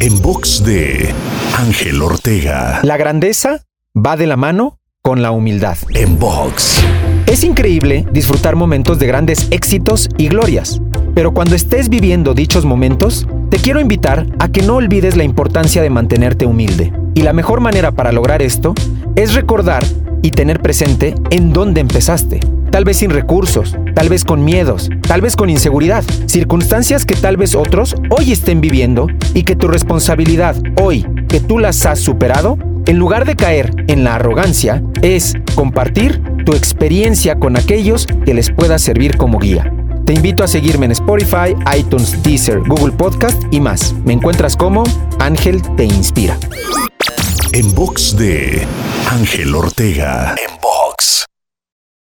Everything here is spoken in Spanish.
En box de Ángel Ortega. La grandeza va de la mano con la humildad. En box. Es increíble disfrutar momentos de grandes éxitos y glorias, pero cuando estés viviendo dichos momentos, te quiero invitar a que no olvides la importancia de mantenerte humilde. Y la mejor manera para lograr esto es recordar y tener presente en dónde empezaste. Tal vez sin recursos, tal vez con miedos, tal vez con inseguridad, circunstancias que tal vez otros hoy estén viviendo y que tu responsabilidad hoy, que tú las has superado, en lugar de caer en la arrogancia, es compartir tu experiencia con aquellos que les pueda servir como guía. Te invito a seguirme en Spotify, iTunes, Deezer, Google Podcast y más. Me encuentras como Ángel Te Inspira. En box de Ángel Ortega. En box.